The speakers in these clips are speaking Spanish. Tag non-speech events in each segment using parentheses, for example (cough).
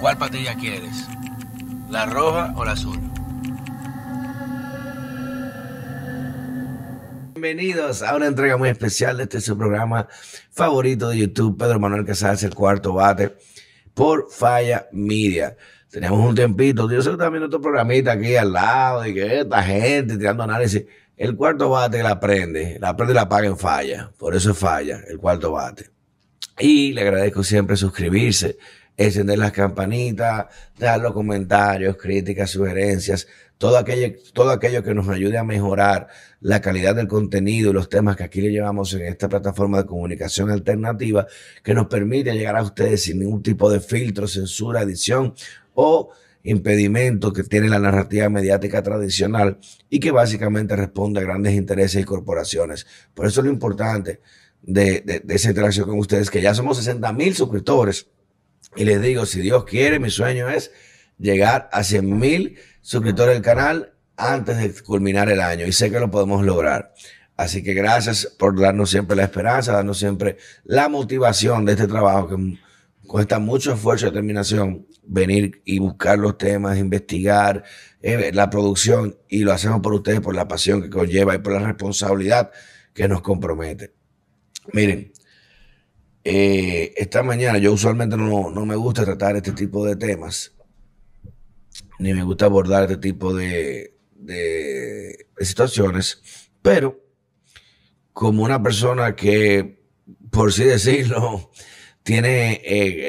¿Cuál patilla quieres? ¿La roja o la azul? Bienvenidos a una entrega muy especial de este su programa favorito de YouTube, Pedro Manuel Casals, el cuarto bate, por Falla Media. Tenemos un tiempito, yo sé también otro programita aquí al lado, y que esta gente tirando análisis. El cuarto bate la prende, la prende y la paga en falla. Por eso es falla, el cuarto bate. Y le agradezco siempre suscribirse, encender las campanitas, dejar los comentarios, críticas, sugerencias, todo aquello, todo aquello que nos ayude a mejorar la calidad del contenido y los temas que aquí le llevamos en esta plataforma de comunicación alternativa que nos permite llegar a ustedes sin ningún tipo de filtro, censura, edición o impedimento que tiene la narrativa mediática tradicional y que básicamente responde a grandes intereses y corporaciones. Por eso es lo importante de, esa interacción con ustedes, que ya somos 60 mil suscriptores. Y les digo, si Dios quiere, mi sueño es llegar a 100 mil suscriptores del canal antes de culminar el año. Y sé que lo podemos lograr. Así que gracias por darnos siempre la esperanza, darnos siempre la motivación de este trabajo que cuesta mucho esfuerzo y determinación venir y buscar los temas, investigar eh, la producción y lo hacemos por ustedes, por la pasión que conlleva y por la responsabilidad que nos compromete. Miren, eh, esta mañana yo usualmente no, me gusta tratar este tipo de temas, ni me gusta abordar este tipo de, de, situaciones, pero como una persona que, por así decirlo, (laughs) tiene eh,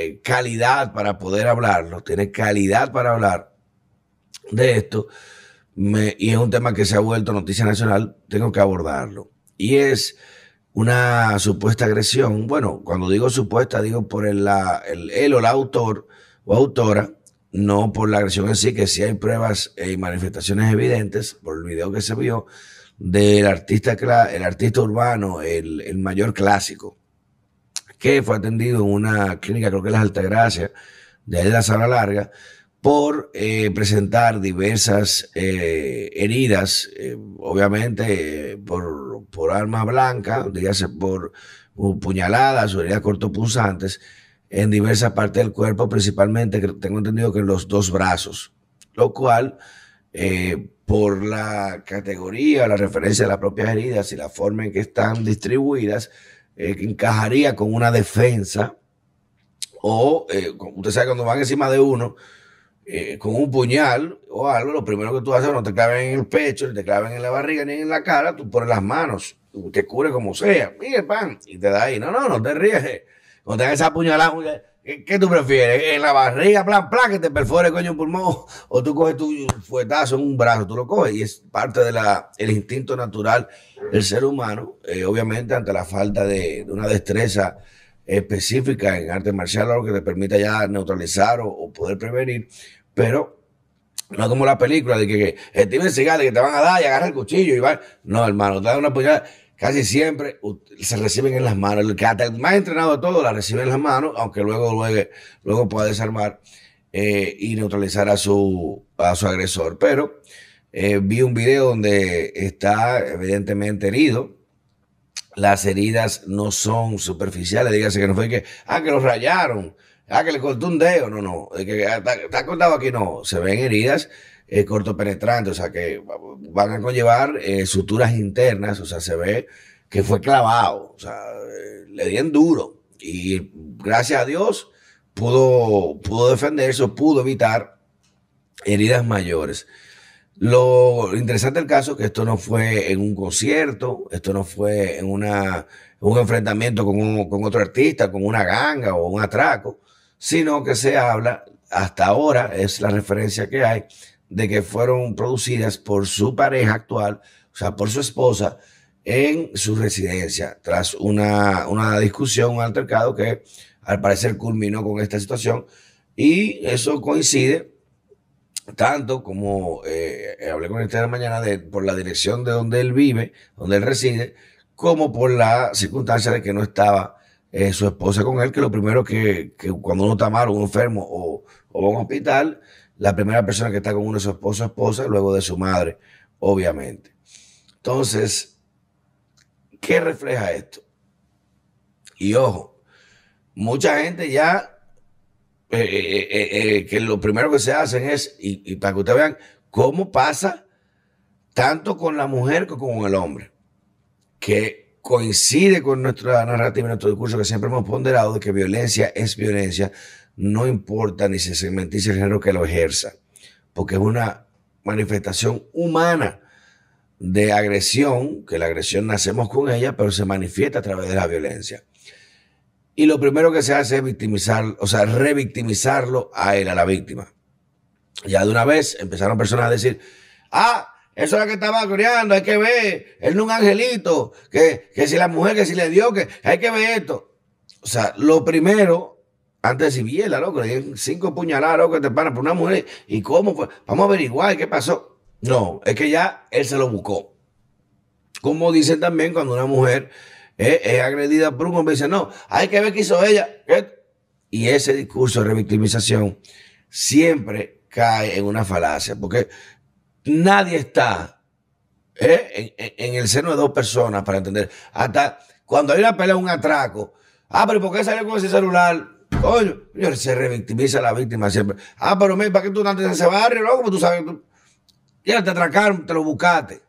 eh, calidad para poder hablarlo, tiene calidad para hablar de esto, y es un tema que se ha vuelto noticia nacional, tengo que abordarlo. Y es una supuesta agresión. Bueno, cuando digo supuesta, digo por el, la, el, o la autor o autora, no por la agresión en sí, que sí hay pruebas y manifestaciones evidentes por el video que se vio del artista, el artista urbano, el, el mayor clásico, que fue atendido en una clínica, creo que es la Altagracia, de ahí de la Sala Larga, por eh, presentar diversas eh, heridas, eh, obviamente por arma blanca, dígase por puñaladas o heridas cortopunzantes en diversas partes del cuerpo, principalmente, tengo entendido que en los dos brazos, lo cual, por la categoría, la referencia de las propias heridas y la forma en que están distribuidas, encajaría con una defensa o, usted sabe, cuando van encima de uno, eh, con un puñal o algo, lo primero que tú haces no te claven en el pecho, ni te claven en la barriga, ni en la cara, tú pones las manos, te cubre como sea, mire, pan, y te da ahí. No, no, no te ríes. Cuando te esa puñalada, ¿qué, tú prefieres? ¿En la barriga, plan, plan, que te perfore coño pulmón? (laughs) ¿O tú coges tu fuetazo en un brazo, tú lo coges? Y es parte del el instinto natural del ser humano, eh, obviamente ante la falta de, de una destreza específica en arte marcial, algo que te permita ya neutralizar o, poder prevenir, pero no como la película de que, que Steven Seagal que te van a dar y agarra el cuchillo y va. No, hermano, te dan una puñalada. Casi siempre se reciben en las manos. El que hasta más entrenado de todo la recibe en las manos, aunque luego, luego, luego pueda desarmar eh, y neutralizar a su, a su agresor. Pero eh, vi un video donde está evidentemente herido las heridas no son superficiales, dígase que no fue que, ah, que lo rayaron, ah, que le cortó un dedo, no, no, que está, cortado aquí, no, se ven heridas eh, cortopenetrantes, o sea, que van a conllevar eh, suturas internas, o sea, se ve que fue clavado, o sea, eh, le dieron duro. Y gracias a Dios pudo, pudo defenderse, pudo evitar heridas mayores. Lo interesante del caso es que esto no fue en un concierto, esto no fue en una, un enfrentamiento con, con otro artista, con una ganga o un atraco, sino que se habla, hasta ahora es la referencia que hay, de que fueron producidas por su pareja actual, o sea, por su esposa, en su residencia, tras una, una discusión, un altercado que al parecer culminó con esta situación. Y eso coincide tanto como eh, hablé con este de mañana de, por la dirección de donde él vive, donde él reside, como por la circunstancia de que no estaba eh, su esposa con él, que lo primero que, cuando uno está mal, un enfermo o, o va a un hospital, la primera persona que está con uno es su esposo o esposa, luego de su madre, obviamente. Entonces, ¿qué refleja esto? Y ojo, mucha gente ya eh, que lo primero que se hacen es, y, para que ustedes vean cómo pasa tanto con la mujer como con el hombre, que coincide con nuestra narrativa, nuestro discurso que siempre hemos ponderado de que violencia es violencia, no importa ni se mentice el género que lo ejerza, porque es una manifestación humana de agresión, que la agresión nacemos con ella, pero se manifiesta a través de la violencia. Y lo primero que se hace es victimizar, o sea, revictimizarlo a él, a la víctima. Ya de una vez empezaron personas a decir, ah, eso es lo que estaba coreando, hay que ver, él no es un angelito, que, que si la mujer, que si le dio, que hay que ver esto. O sea, lo primero, antes de decir, loco, cinco puñaladas, loco, te paran por una mujer, ¿y cómo fue? Vamos a averiguar qué pasó. No, es que ya él se lo buscó. Como dicen también cuando una mujer es, agredida por un hombre, dice, no, hay que ver qué hizo ella. Y ese discurso de revictimización siempre cae en una falacia, porque nadie está ¿eh? en, el seno de dos personas para entender. Hasta cuando hay una pelea, un atraco. Ah, pero ¿por qué salió con ese celular? Coño, se revictimiza la víctima siempre. Ah, pero ¿para qué tú andas en ese barrio? No, como tú sabes. Ya te atracaron, te lo buscaste.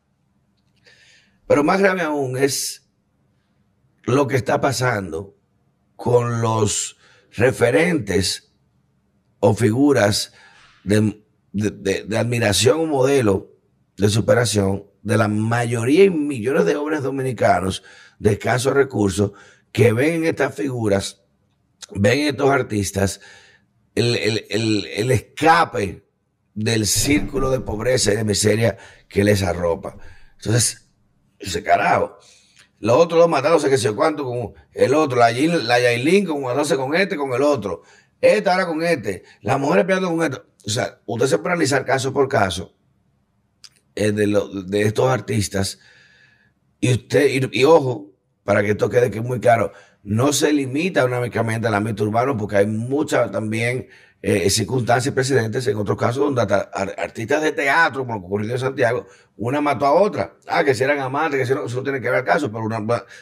Pero más grave aún es lo que está pasando con los referentes o figuras de, admiración o modelo de superación de la mayoría y millones de hombres dominicanos de escasos recursos que ven en estas figuras, ven en estos artistas el, el escape del círculo de pobreza y de miseria que les arropa. Entonces, ese carajo. Los otros dos matándose que sé cuánto con el otro, la, la Yailin con matándose con este, con el otro. Esta ahora con este, las mujeres peleando con esto. O sea, usted se puede analizar caso por caso eh, de, de estos artistas y usted, y, ojo, para que esto quede que muy claro, no se limita únicamente al ámbito urbano porque hay mucha también eh, circunstancias precedentes, en otros casos, donde artistas de teatro, como ocurrió en Santiago, una mató a otra. Ah, que si eran amantes, que si no, eso no tiene que ver el caso, pero una,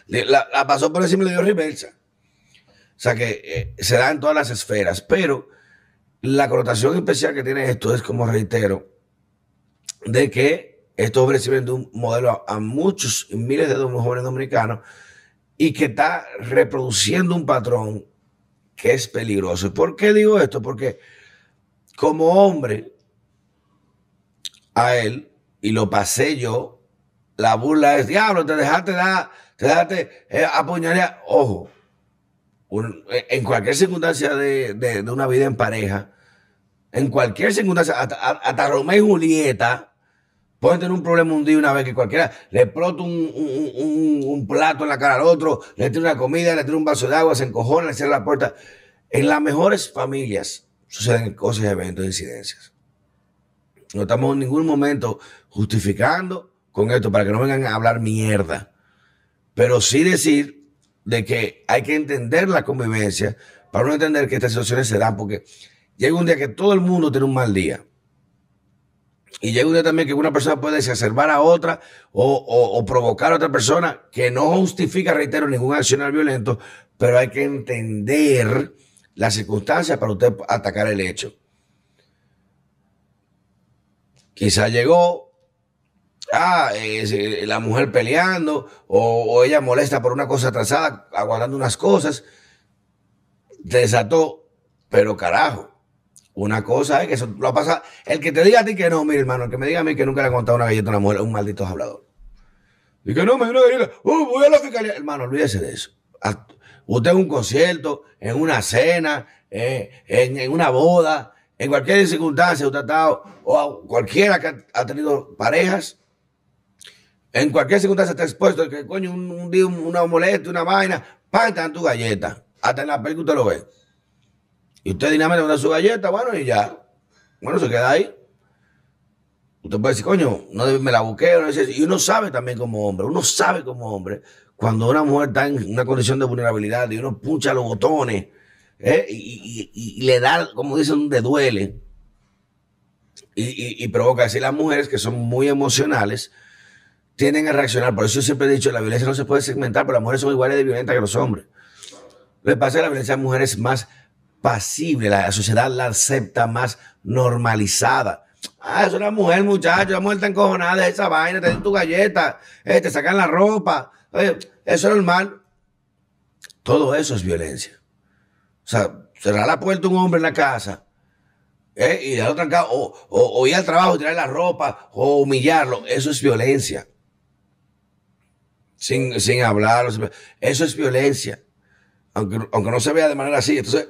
la, pasó por encima y le dio reversa. O sea que eh, se da en todas las esferas, pero la connotación especial que tiene esto es, como reitero, de que esto ofrece un modelo a, a muchos miles de jóvenes dominicanos y que está reproduciendo un patrón que es peligroso. ¿Por qué digo esto? Porque como hombre, a él, y lo pasé yo, la burla es, diablo, te dejaste dar, te dejaste eh, apuñalar. Ojo, en cualquier circunstancia de, una vida en pareja, en cualquier circunstancia, hasta, Romeo y Julieta, Pueden tener un problema un día una vez que cualquiera le explota un, plato en la cara al otro, le tira una comida, le tira un vaso de agua, se encojona, le cierra la puerta. En las mejores familias suceden cosas, eventos, incidencias. No estamos en ningún momento justificando con esto para que no vengan a hablar mierda. Pero sí decir de que hay que entender la convivencia para no entender que estas situaciones se dan porque llega un día que todo el mundo tiene un mal día. Y llega día también que una persona puede exacerbar a otra o, provocar a otra persona que no justifica, reitero, ningún accionar violento, pero hay que entender las circunstancias para usted atacar el hecho. Quizá llegó, ah, la mujer peleando o, ella molesta por una cosa atrasada, aguardando unas cosas, desató, pero carajo. Una cosa es que eso lo pasa. El que te diga a ti que no, mi hermano, el que me diga a mí que nunca le ha contado una galleta a una mujer, un maldito hablador. Y que no, me dio una galleta, voy a la fiscalía. Hermano, olvídese de eso. Usted en un concierto, en una cena, eh, en, una boda, en cualquier circunstancia, usted ha estado, o cualquiera que ha, tenido parejas, en cualquier circunstancia está expuesto, que coño, un, una molestia, una vaina, pan, tu galleta. Hasta en la película usted lo ve. Y usted dinámicamente da su galleta, bueno, y ya. Bueno, se queda ahí. Usted puede decir, coño, no me la busqué. No y uno sabe también como hombre, uno sabe como hombre, cuando una mujer está en una condición de vulnerabilidad y uno pucha los botones ¿eh? y, le da, como dicen, de duele. Y, provoca así las mujeres que son muy emocionales tienden a reaccionar. Por eso yo siempre he dicho, la violencia no se puede segmentar, pero las mujeres son iguales de violentas que los hombres. Le pasa a la violencia a mujeres más pasible, la sociedad la acepta más normalizada. Ah, es una mujer, muchacho, la mujer está encojonada de esa vaina, te dan tu galleta, eh, te sacan la ropa, eso es normal. Todo eso es violencia. O sea, cerrar la puerta un hombre en la casa eh, y dejarlo trancado, o, o, ir al trabajo tirar la ropa, o humillarlo, eso es violencia. Sin, sin hablar, eso es violencia. Aunque, aunque no se vea de manera así. Entonces,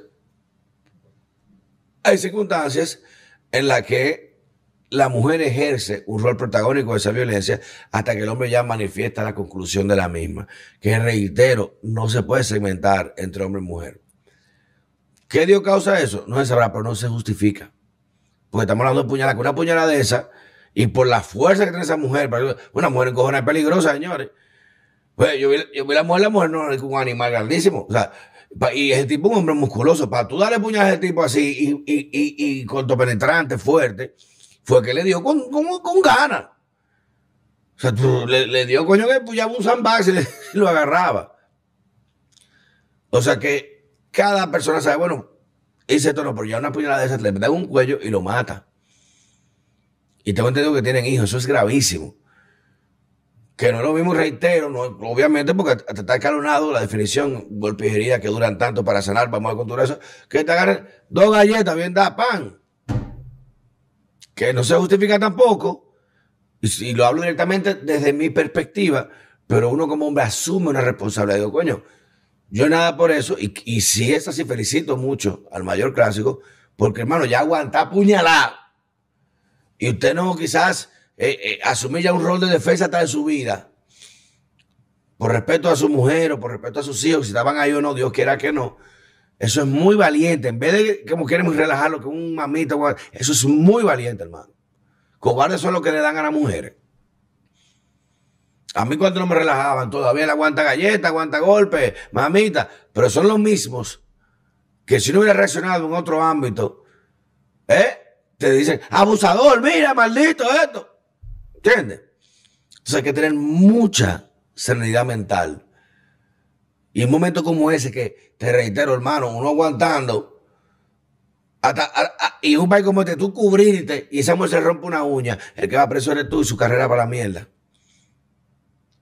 hay circunstancias en las que la mujer ejerce un rol protagónico de esa violencia hasta que el hombre ya manifiesta la conclusión de la misma. Que reitero, no se puede segmentar entre hombre y mujer. ¿Qué dio causa eso? No se sabrá, pero no se justifica. Porque estamos hablando de puñalada, una puñalada de esa, y por la fuerza que tiene esa mujer, una mujer encojona es peligrosa, señores. Pues yo vi, yo vi la mujer, la mujer no es un animal grandísimo. O sea, y ese tipo un hombre musculoso. Para tú darle puñal a ese tipo así y, y, y, y cortopenetrante, fuerte, fue que le dio con, con, con ganas. O sea, tú, le, le, dio coño que puñaba un sandbag y (laughs) lo agarraba. O sea que cada persona sabe, bueno, hice esto no, pero ya una puñalada de esas le da un cuello y lo mata. Y tengo entendido que tienen hijos, eso es gravísimo. Que no es lo mismo, reitero, obviamente porque te está escalonado la definición, herida que duran tanto para sanar, vamos a contar eso, que te agarren dos galletas, bien da pan. Que no se justifica tampoco, y, y, lo hablo directamente desde mi perspectiva, pero uno como hombre asume una responsabilidad. Digo, coño, yo nada por eso, y, y si es así, felicito mucho al mayor clásico, porque hermano, ya aguanta puñalada. Y usted no quizás eh, eh, asumir ya un rol de defensa hasta de su vida, por respeto a su mujer o por respeto a sus hijos, si estaban ahí o no, Dios quiera que no. Eso es muy valiente. En vez de como quieren relajarlo con un mamito, eso es muy valiente, hermano. Cobardes son los que le dan a las mujeres. A mí cuando no me relajaban, todavía le aguanta galleta, aguanta golpe, mamita, pero son los mismos que si no hubiera reaccionado en otro ámbito, ¿eh? Te dicen, abusador, mira, maldito esto. ¿Entiendes? Entonces hay que tener mucha serenidad mental. Y en un momento como ese que, te reitero, hermano, uno aguantando, hasta, a, a, y un país como este, tú cubrirte y esa mujer se rompe una uña, el que va preso eres tú y su carrera para la mierda.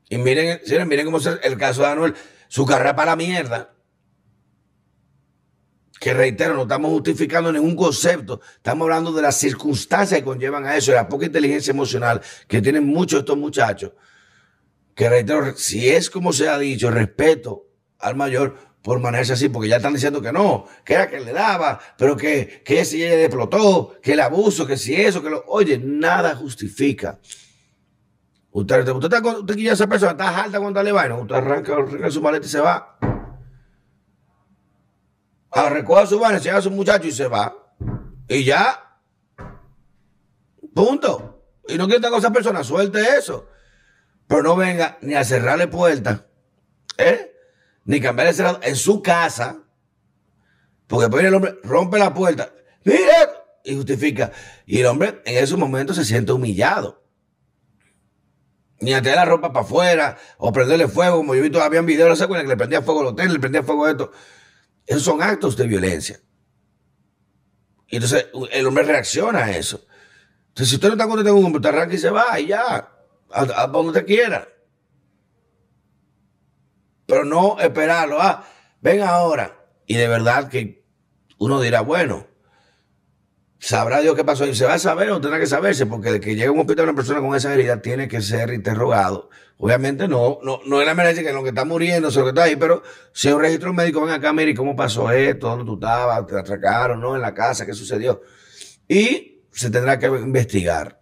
Y miren, miren cómo es el caso de Anuel, su carrera para la mierda que reitero, no estamos justificando ningún concepto, estamos hablando de las circunstancias que conllevan a eso, la poca inteligencia emocional que tienen muchos estos muchachos, que reitero, si es como se ha dicho, respeto al mayor por manejarse así, porque ya están diciendo que no, que era que le daba, pero que, que si ella explotó, que el abuso, que si eso, que lo... Oye, nada justifica. Usted, usted, usted, usted, esa persona está alta cuando le va, usted arranca, arranca su maleta y se va a recoger su vaina, se a su muchacho y se va. Y ya. Punto. Y no quiere estar con esa persona, suelte eso. Pero no venga ni a cerrarle puerta, ¿eh? Ni cambiarle cerrado en su casa. Porque después el hombre rompe la puerta. Mira, y justifica. Y el hombre en esos momentos se siente humillado. Ni a tirar la ropa para afuera o prenderle fuego, como yo vi todavía en video, no sé que le prendía fuego al hotel, le prendía fuego a esto. Esos son actos de violencia. Y entonces el hombre reacciona a eso. Entonces, si usted no está contento con un hombre, te arranca y se va y ya, a, a donde usted quiera. Pero no esperarlo. Ah, ven ahora. Y de verdad que uno dirá, bueno, sabrá Dios qué pasó. Y se va a saber o tendrá que saberse, porque de que llega a un hospital una persona con esa herida tiene que ser interrogado. Obviamente no, no, no es la emergencia que lo que está muriendo, lo que está ahí, pero si hay un registro médico, ven acá, mire, ¿cómo pasó esto? ¿Dónde tú estabas? ¿Te atracaron? ¿No? ¿En la casa? ¿Qué sucedió? Y se tendrá que investigar.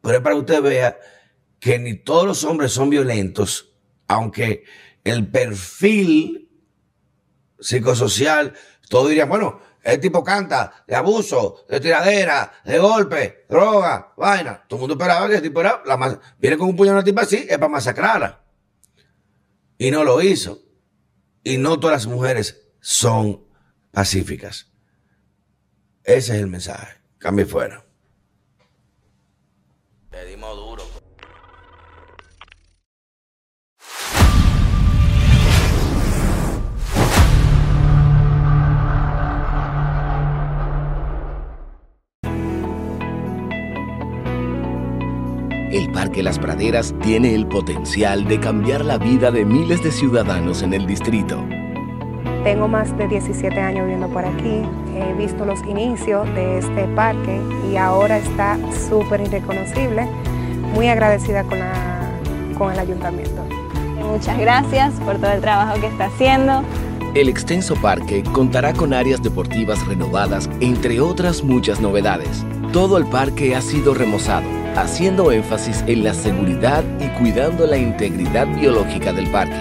Pero es para que usted vea que ni todos los hombres son violentos, aunque el perfil psicosocial, todo diría, bueno, el tipo canta de abuso, de tiradera, de golpe, droga, vaina. Todo el mundo esperaba que el tipo era la viene con un puñal a una tipa así, es para masacrarla. Y no lo hizo. Y no todas las mujeres son pacíficas. Ese es el mensaje. Cambie fuera. Pedimos Parque Las Praderas tiene el potencial de cambiar la vida de miles de ciudadanos en el distrito. Tengo más de 17 años viviendo por aquí, he visto los inicios de este parque y ahora está súper irreconocible. Muy agradecida con, con el ayuntamiento. Muchas gracias por todo el trabajo que está haciendo. El extenso parque contará con áreas deportivas renovadas, entre otras muchas novedades. Todo el parque ha sido remozado, haciendo énfasis en la seguridad y cuidando la integridad biológica del parque,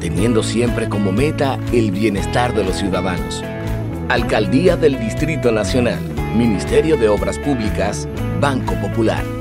teniendo siempre como meta el bienestar de los ciudadanos. Alcaldía del Distrito Nacional, Ministerio de Obras Públicas, Banco Popular.